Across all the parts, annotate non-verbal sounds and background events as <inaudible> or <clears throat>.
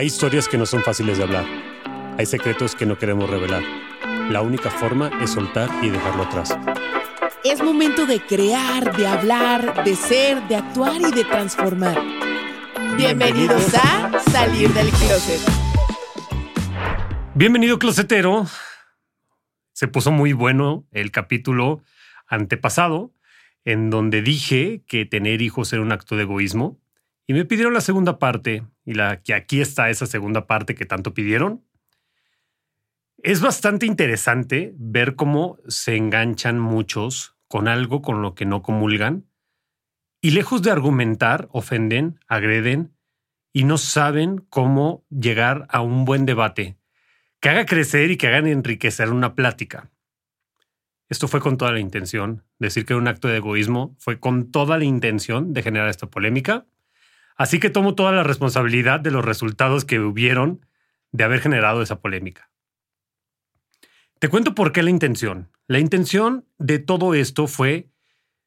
Hay historias que no son fáciles de hablar. Hay secretos que no queremos revelar. La única forma es soltar y dejarlo atrás. Es momento de crear, de hablar, de ser, de actuar y de transformar. Bienvenidos a Salir del Closet. Bienvenido, closetero. Se puso muy bueno el capítulo antepasado, en donde dije que tener hijos era un acto de egoísmo. Y me pidieron la segunda parte, y la que aquí está esa segunda parte que tanto pidieron. Es bastante interesante ver cómo se enganchan muchos con algo con lo que no comulgan y lejos de argumentar, ofenden, agreden y no saben cómo llegar a un buen debate que haga crecer y que hagan enriquecer una plática. Esto fue con toda la intención. Decir que era un acto de egoísmo fue con toda la intención de generar esta polémica Así que tomo toda la responsabilidad de los resultados que hubieron de haber generado esa polémica. Te cuento por qué la intención. La intención de todo esto fue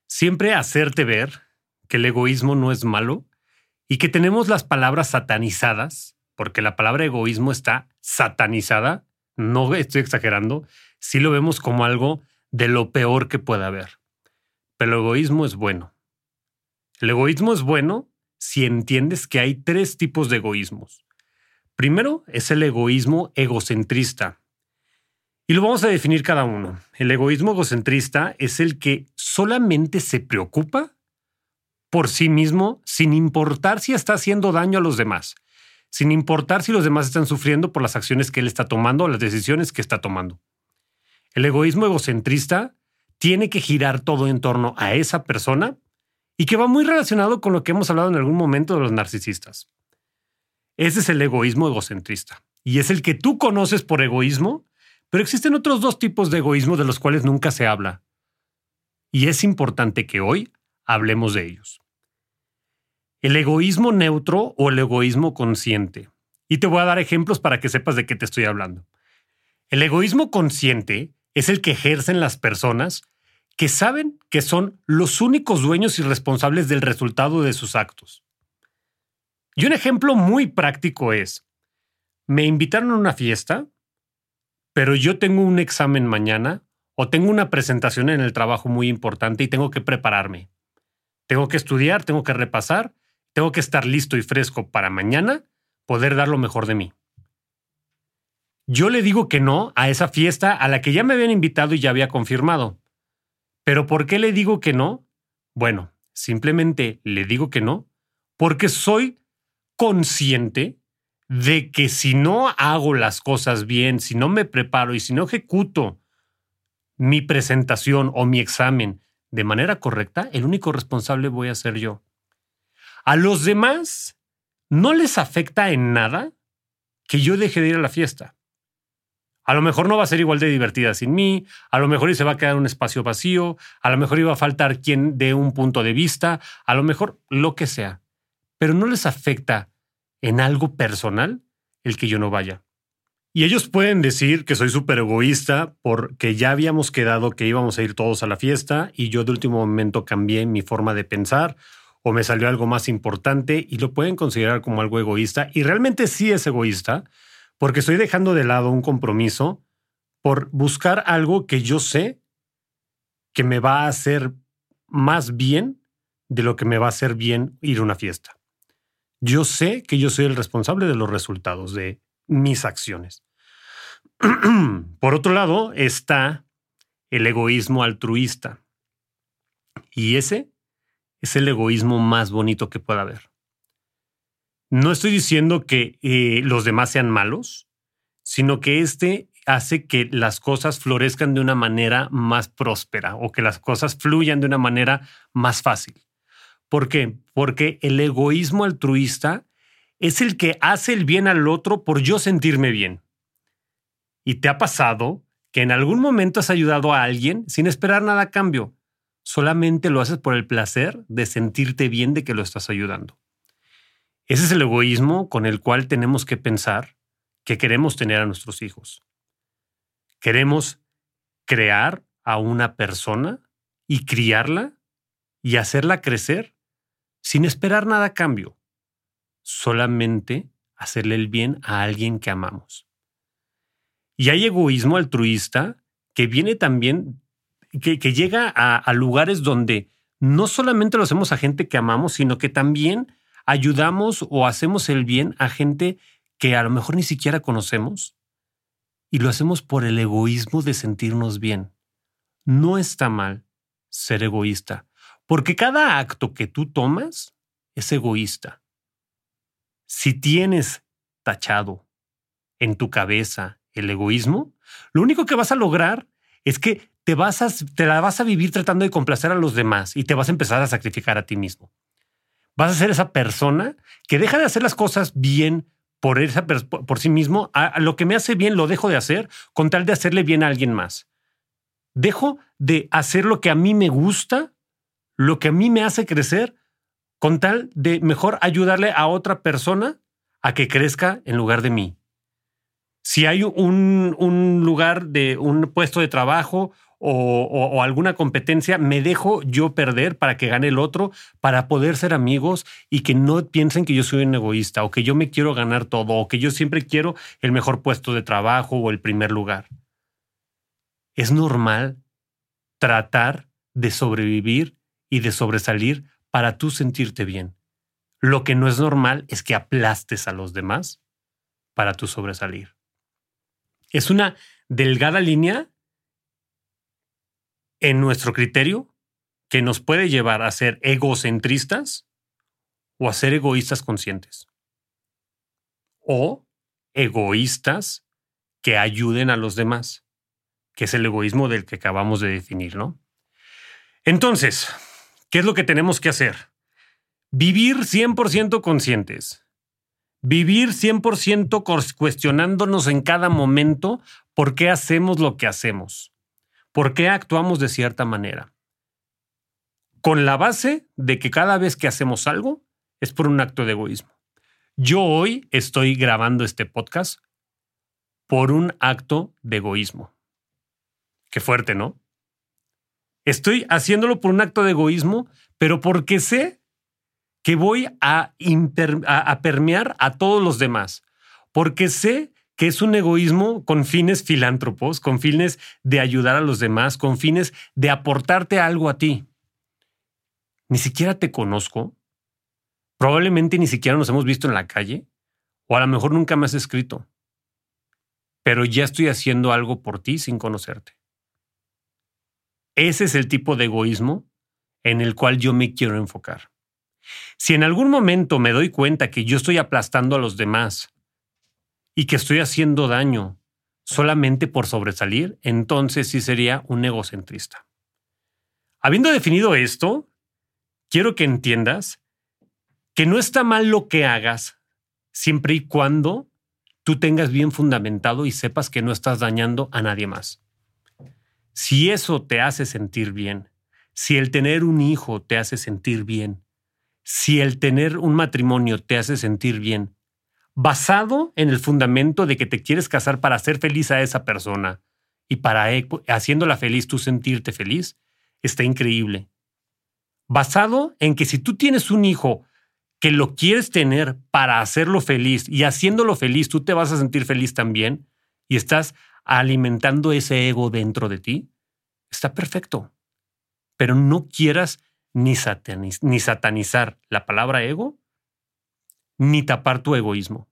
siempre hacerte ver que el egoísmo no es malo y que tenemos las palabras satanizadas, porque la palabra egoísmo está satanizada, no estoy exagerando, sí lo vemos como algo de lo peor que pueda haber. Pero el egoísmo es bueno. El egoísmo es bueno si entiendes que hay tres tipos de egoísmos. Primero es el egoísmo egocentrista. Y lo vamos a definir cada uno. El egoísmo egocentrista es el que solamente se preocupa por sí mismo sin importar si está haciendo daño a los demás, sin importar si los demás están sufriendo por las acciones que él está tomando o las decisiones que está tomando. El egoísmo egocentrista tiene que girar todo en torno a esa persona y que va muy relacionado con lo que hemos hablado en algún momento de los narcisistas. Ese es el egoísmo egocentrista y es el que tú conoces por egoísmo, pero existen otros dos tipos de egoísmo de los cuales nunca se habla. Y es importante que hoy hablemos de ellos. El egoísmo neutro o el egoísmo consciente. Y te voy a dar ejemplos para que sepas de qué te estoy hablando. El egoísmo consciente es el que ejercen las personas que saben que son los únicos dueños y responsables del resultado de sus actos. Y un ejemplo muy práctico es, me invitaron a una fiesta, pero yo tengo un examen mañana o tengo una presentación en el trabajo muy importante y tengo que prepararme. Tengo que estudiar, tengo que repasar, tengo que estar listo y fresco para mañana poder dar lo mejor de mí. Yo le digo que no a esa fiesta a la que ya me habían invitado y ya había confirmado. ¿Pero por qué le digo que no? Bueno, simplemente le digo que no porque soy consciente de que si no hago las cosas bien, si no me preparo y si no ejecuto mi presentación o mi examen de manera correcta, el único responsable voy a ser yo. A los demás no les afecta en nada que yo deje de ir a la fiesta. A lo mejor no va a ser igual de divertida sin mí, a lo mejor se va a quedar un espacio vacío, a lo mejor iba a faltar quien dé un punto de vista, a lo mejor lo que sea. Pero no les afecta en algo personal el que yo no vaya. Y ellos pueden decir que soy súper egoísta porque ya habíamos quedado que íbamos a ir todos a la fiesta y yo de último momento cambié mi forma de pensar o me salió algo más importante y lo pueden considerar como algo egoísta y realmente sí es egoísta porque estoy dejando de lado un compromiso por buscar algo que yo sé que me va a hacer más bien de lo que me va a hacer bien ir a una fiesta. Yo sé que yo soy el responsable de los resultados de mis acciones. <clears throat> Por otro lado está el egoísmo altruista. Y ese es el egoísmo más bonito que pueda haber. No estoy diciendo que eh, los demás sean malos, sino que este hace que las cosas florezcan de una manera más próspera o que las cosas fluyan de una manera más fácil. ¿Por qué? Porque el egoísmo altruista es el que hace el bien al otro por yo sentirme bien. ¿Y te ha pasado que en algún momento has ayudado a alguien sin esperar nada a cambio? Solamente lo haces por el placer de sentirte bien de que lo estás ayudando. Ese es el egoísmo con el cual tenemos que pensar que queremos tener a nuestros hijos. Queremos crear a una persona y criarla y hacerla crecer sin esperar nada a cambio, solamente hacerle el bien a alguien que amamos. Y hay egoísmo altruista que viene también, que, llega a, a lugares donde no solamente lo hacemos a gente que amamos, sino que también ayudamos o hacemos el bien a gente que a lo mejor ni siquiera conocemos y lo hacemos por el egoísmo de sentirnos bien. No está mal ser egoísta, porque cada acto que tú tomas es egoísta. Si tienes tachado en tu cabeza el egoísmo, lo único que vas a lograr es que te, vas a, te la vas a vivir tratando de complacer a los demás y te vas a empezar a sacrificar a ti mismo. Vas a ser esa persona que deja de hacer las cosas bien por, esa, por sí mismo. A, lo que me hace bien lo dejo de hacer con tal de hacerle bien a alguien más. Dejo de hacer lo que a mí me gusta, lo que a mí me hace crecer, con tal de mejor ayudarle a otra persona a que crezca en lugar de mí. Si hay un, un lugar de un puesto de trabajo o, alguna competencia, me dejo yo perder para que gane el otro, para poder ser amigos y que no piensen que yo soy un egoísta o que yo me quiero ganar todo o que yo siempre quiero el mejor puesto de trabajo o el primer lugar. Es normal tratar de sobrevivir y de sobresalir para tú sentirte bien. Lo que no es normal es que aplastes a los demás para tú sobresalir. Es una delgada línea en nuestro criterio que nos puede llevar a ser egocentristas o a ser egoístas conscientes. O egoístas que ayuden a los demás, que es el egoísmo del que acabamos de definir, ¿no? Entonces, ¿qué es lo que tenemos que hacer? Vivir 100% conscientes. Vivir 100% cuestionándonos en cada momento por qué hacemos lo que hacemos ¿Por qué actuamos de cierta manera? Con la base de que cada vez que hacemos algo es por un acto de egoísmo. Yo hoy estoy grabando este podcast por un acto de egoísmo. Qué fuerte, ¿no? Estoy haciéndolo por un acto de egoísmo, pero porque sé que voy a, a, permear a todos los demás. Porque sé que es un egoísmo con fines filántropos, con fines de ayudar a los demás, con fines de aportarte algo a ti. Ni siquiera te conozco, probablemente ni siquiera nos hemos visto en la calle, o a lo mejor nunca me has escrito, pero ya estoy haciendo algo por ti sin conocerte. Ese es el tipo de egoísmo en el cual yo me quiero enfocar. Si en algún momento me doy cuenta que yo estoy aplastando a los demás y que estoy haciendo daño solamente por sobresalir, entonces sí sería un egocentrista. Habiendo definido esto, quiero que entiendas que no está mal lo que hagas siempre y cuando tú tengas bien fundamentado y sepas que no estás dañando a nadie más. Si eso te hace sentir bien, si el tener un hijo te hace sentir bien, si el tener un matrimonio te hace sentir bien, basado en el fundamento de que te quieres casar para hacer feliz a esa persona y para e, haciéndola feliz tú sentirte feliz, está increíble. Basado en que si tú tienes un hijo que lo quieres tener para hacerlo feliz y haciéndolo feliz tú te vas a sentir feliz también y estás alimentando ese ego dentro de ti, está perfecto. Pero no quieras ni, ni satanizar la palabra ego ni tapar tu egoísmo.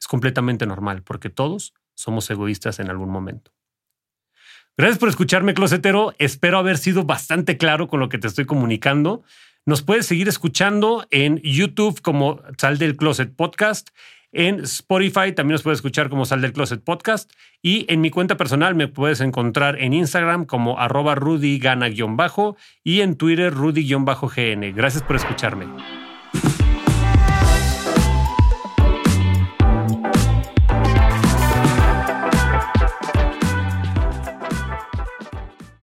Es completamente normal porque todos somos egoístas en algún momento. Gracias por escucharme, Closetero. Espero haber sido bastante claro con lo que te estoy comunicando. Nos puedes seguir escuchando en YouTube como Sal del Closet Podcast, En Spotify también nos puedes escuchar como Sal del Closet Podcast. Y en mi cuenta personal me puedes encontrar en Instagram como arroba rudygana-bajo y en Twitter rudy-gn. Gracias por escucharme.